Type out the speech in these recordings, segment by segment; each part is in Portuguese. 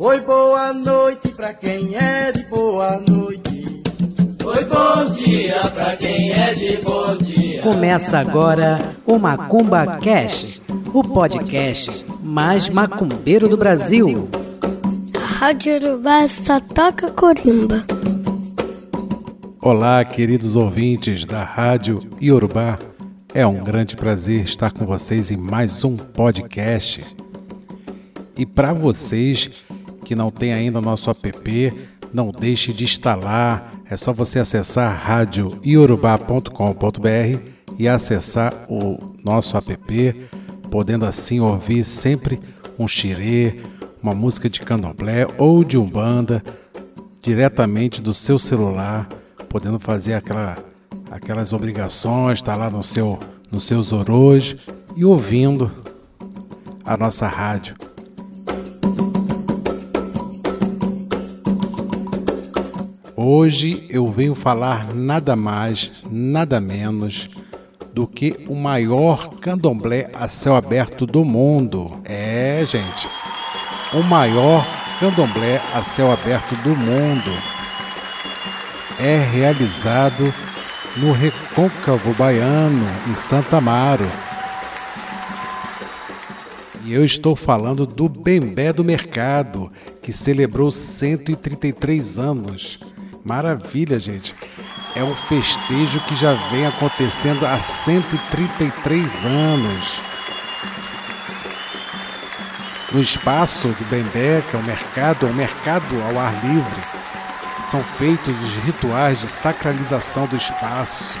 Oi, boa noite pra quem é de boa noite. Oi, bom dia pra quem é de bom dia. Começa agora o Macumba Cash, o podcast mais macumbeiro do Brasil. Rádio Urubá só toca corimba. Olá, queridos ouvintes da Rádio Iorubá. É um grande prazer estar com vocês em mais um podcast. E para vocês que não têm ainda o nosso app, não deixe de instalar. É só você acessar radioiorubá.com.br e acessar o nosso app, podendo assim ouvir sempre um xirê, uma música de candomblé ou de umbanda diretamente do seu celular, podendo fazer aquela, aquelas obrigações, estar tá lá no seu nos seus orôs e ouvindo a nossa rádio. Hoje eu venho falar nada mais, nada menos do que o maior candomblé a céu aberto do mundo. É, gente, o maior candomblé a céu aberto do mundo. É realizado no Recôncavo Baiano, em Santa Amaro. E eu estou falando do Bembé do Mercado, que celebrou 133 anos. Maravilha, gente. É um festejo que já vem acontecendo há 133 anos. No espaço do Bembé, que é o mercado, é um mercado ao ar livre, são feitos os rituais de sacralização do espaço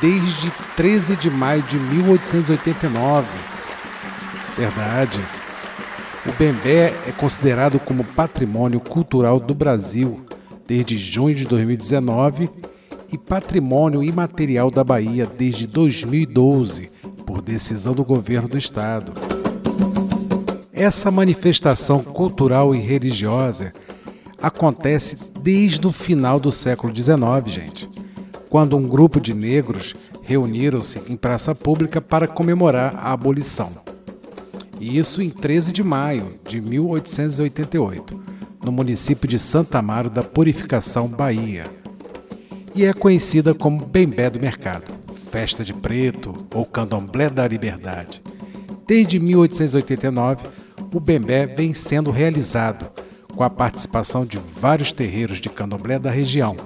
desde 13 de maio de 1889. Verdade. O Bembé é considerado como patrimônio cultural do Brasil desde junho de 2019 e patrimônio imaterial da Bahia desde 2012, por decisão do governo do estado. Essa manifestação cultural e religiosa acontece desde o final do século XIX, gente, quando um grupo de negros reuniram-se em praça pública para comemorar a abolição. Isso em 13 de maio de 1888 no município de Santa Amaro da Purificação, Bahia. E é conhecida como Bembé do Mercado, Festa de Preto ou Candomblé da Liberdade. Desde 1889, o Bembé vem sendo realizado com a participação de vários terreiros de candomblé da região,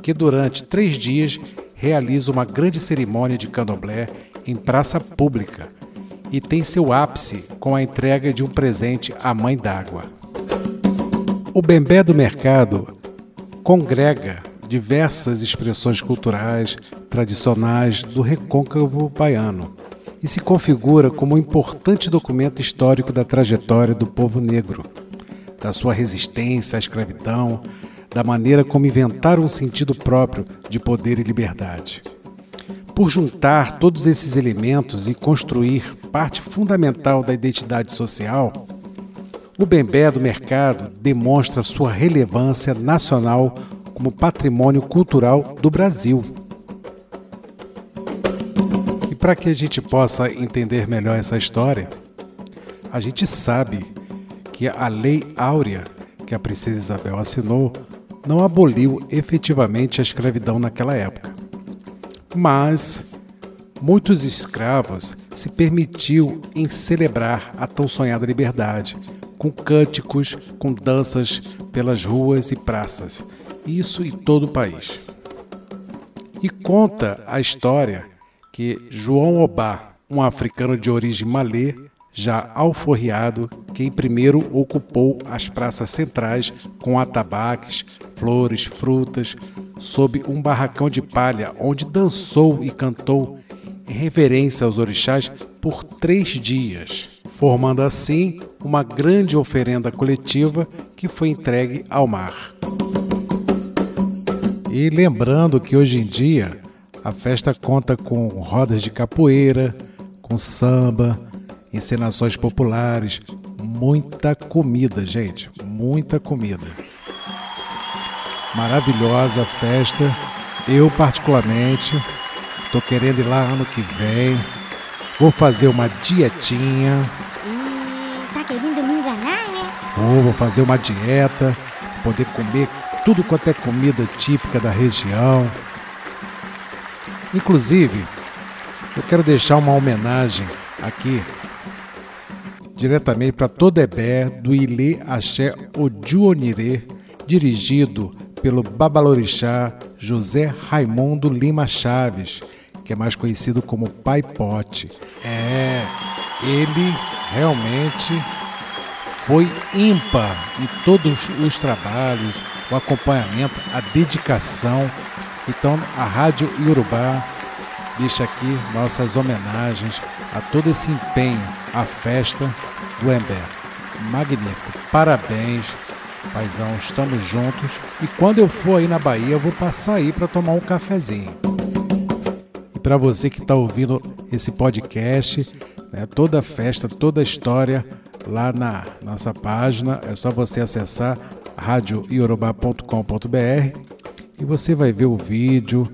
que durante três dias realiza uma grande cerimônia de candomblé em praça pública e tem seu ápice com a entrega de um presente à Mãe d'Água. O Bembé do Mercado congrega diversas expressões culturais tradicionais do recôncavo baiano e se configura como um importante documento histórico da trajetória do povo negro, da sua resistência à escravidão, da maneira como inventaram um sentido próprio de poder e liberdade. Por juntar todos esses elementos e construir parte fundamental da identidade social, o Bembé do Mercado demonstra sua relevância nacional como patrimônio cultural do Brasil. E para que a gente possa entender melhor essa história, a gente sabe que a Lei Áurea, que a Princesa Isabel assinou, não aboliu efetivamente a escravidão naquela época. Mas muitos escravos se permitiu em celebrar a tão sonhada liberdade com cânticos, com danças pelas ruas e praças, isso em todo o país. E conta a história que João Obá, um africano de origem malê, já alforriado, quem primeiro ocupou as praças centrais com atabaques, flores, frutas, sob um barracão de palha, onde dançou e cantou em reverência aos orixás por três dias formando assim uma grande oferenda coletiva que foi entregue ao mar. E lembrando que hoje em dia a festa conta com rodas de capoeira, com samba, encenações populares, muita comida, gente, muita comida. Maravilhosa festa. Eu particularmente estou querendo ir lá ano que vem. Vou fazer uma dietinha boa, vou fazer uma dieta, poder comer tudo quanto é comida típica da região. Inclusive, eu quero deixar uma homenagem aqui diretamente para Todebé do Ilê Axé Ojuonire, dirigido pelo babalorixá José Raimundo Lima Chaves, que é mais conhecido como Pai Pote. É, ele realmente foi ímpar em todos os trabalhos, o acompanhamento, a dedicação. Então, a Rádio Iorubá deixa aqui nossas homenagens a todo esse empenho, à festa do Ember. Magnífico. Parabéns, paizão, estamos juntos. E quando eu for aí na Bahia, eu vou passar aí para tomar um cafezinho. E para você que está ouvindo esse podcast, né, toda a festa, toda a história lá na nossa página, é só você acessar radioiorubá.com.br e você vai ver o vídeo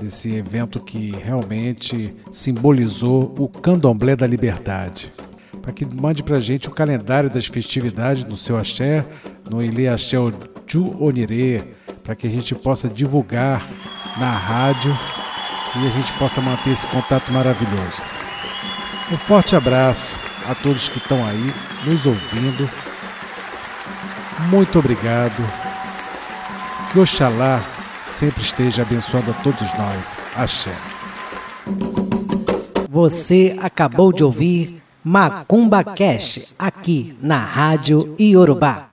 desse evento que realmente simbolizou o Candomblé da Liberdade. Para que mande para gente o calendário das festividades no seu axé, no Ilê Axé Ju Onirê, para que a gente possa divulgar na rádio e a gente possa manter esse contato maravilhoso. Um forte abraço a todos que estão aí nos ouvindo. Muito obrigado. Que Oxalá sempre esteja abençoando a todos nós. Axé. Você acabou de ouvir Macumba Cash aqui na Rádio Iorubá.